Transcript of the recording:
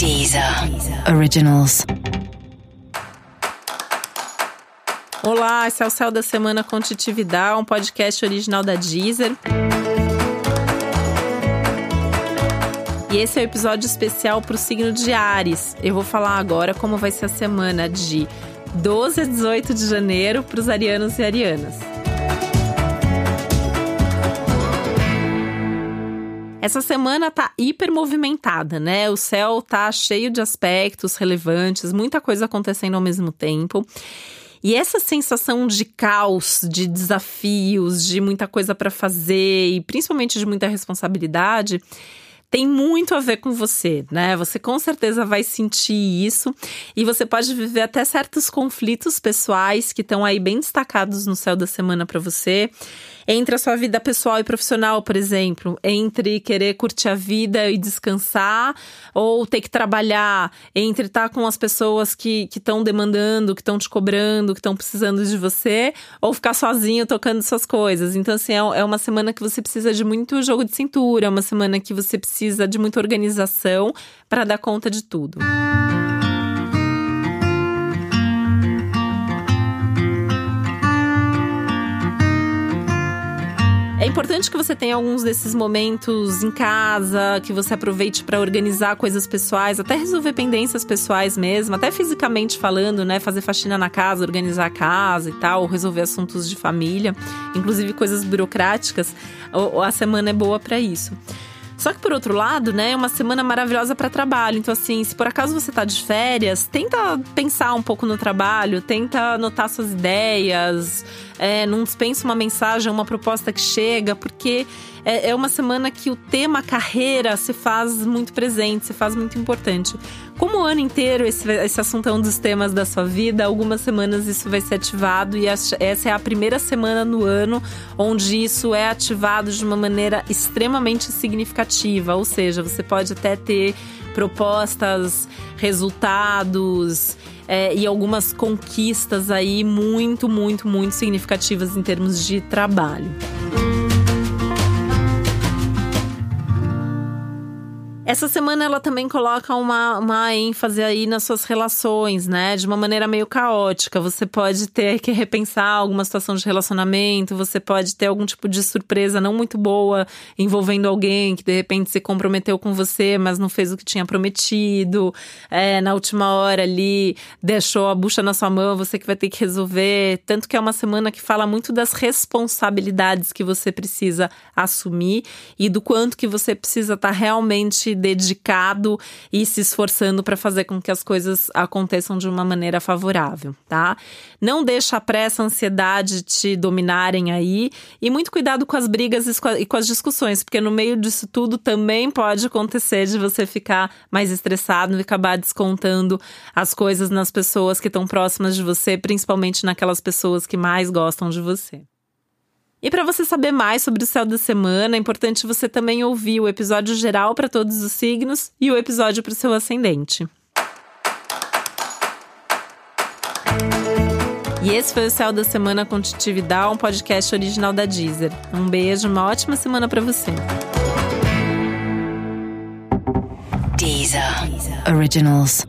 Deezer Originals. Olá, esse é o Céu da Semana com Titividade, um podcast original da Deezer. E esse é o um episódio especial para o signo de Ares. Eu vou falar agora como vai ser a semana de 12 a 18 de janeiro para os arianos e arianas. Essa semana tá hiper movimentada, né? O céu tá cheio de aspectos relevantes, muita coisa acontecendo ao mesmo tempo. E essa sensação de caos, de desafios, de muita coisa para fazer e principalmente de muita responsabilidade, tem muito a ver com você, né? Você com certeza vai sentir isso e você pode viver até certos conflitos pessoais que estão aí bem destacados no céu da semana para você entre a sua vida pessoal e profissional, por exemplo, entre querer curtir a vida e descansar ou ter que trabalhar, entre estar com as pessoas que estão demandando, que estão te cobrando, que estão precisando de você, ou ficar sozinho tocando suas coisas. Então, assim, é, é uma semana que você precisa de muito jogo de cintura, é uma semana que você precisa de muita organização para dar conta de tudo. É importante que você tenha alguns desses momentos em casa, que você aproveite para organizar coisas pessoais, até resolver pendências pessoais mesmo, até fisicamente falando, né? Fazer faxina na casa, organizar a casa e tal, resolver assuntos de família, inclusive coisas burocráticas. A semana é boa para isso. Só que por outro lado, né, é uma semana maravilhosa para trabalho. Então assim, se por acaso você tá de férias, tenta pensar um pouco no trabalho, tenta anotar suas ideias, é, não dispensa uma mensagem, uma proposta que chega, porque é, é uma semana que o tema carreira se faz muito presente, se faz muito importante. Como o ano inteiro esse, esse assunto é um dos temas da sua vida, algumas semanas isso vai ser ativado e essa é a primeira semana no ano onde isso é ativado de uma maneira extremamente significativa. Ou seja, você pode até ter propostas, resultados é, e algumas conquistas aí muito, muito, muito significativas em termos de trabalho. Essa semana ela também coloca uma, uma ênfase aí nas suas relações, né? De uma maneira meio caótica. Você pode ter que repensar alguma situação de relacionamento, você pode ter algum tipo de surpresa não muito boa envolvendo alguém que de repente se comprometeu com você, mas não fez o que tinha prometido. É, na última hora ali deixou a bucha na sua mão, você que vai ter que resolver. Tanto que é uma semana que fala muito das responsabilidades que você precisa assumir e do quanto que você precisa estar tá realmente dedicado e se esforçando para fazer com que as coisas aconteçam de uma maneira favorável, tá? Não deixa a pressa, a ansiedade te dominarem aí e muito cuidado com as brigas e com as discussões, porque no meio disso tudo também pode acontecer de você ficar mais estressado e acabar descontando as coisas nas pessoas que estão próximas de você, principalmente naquelas pessoas que mais gostam de você. E para você saber mais sobre o céu da semana, é importante você também ouvir o episódio geral para todos os signos e o episódio para o seu ascendente. E esse foi o Céu da Semana com Titividade, um podcast original da Deezer. Um beijo, uma ótima semana para você. Deezer. Originals.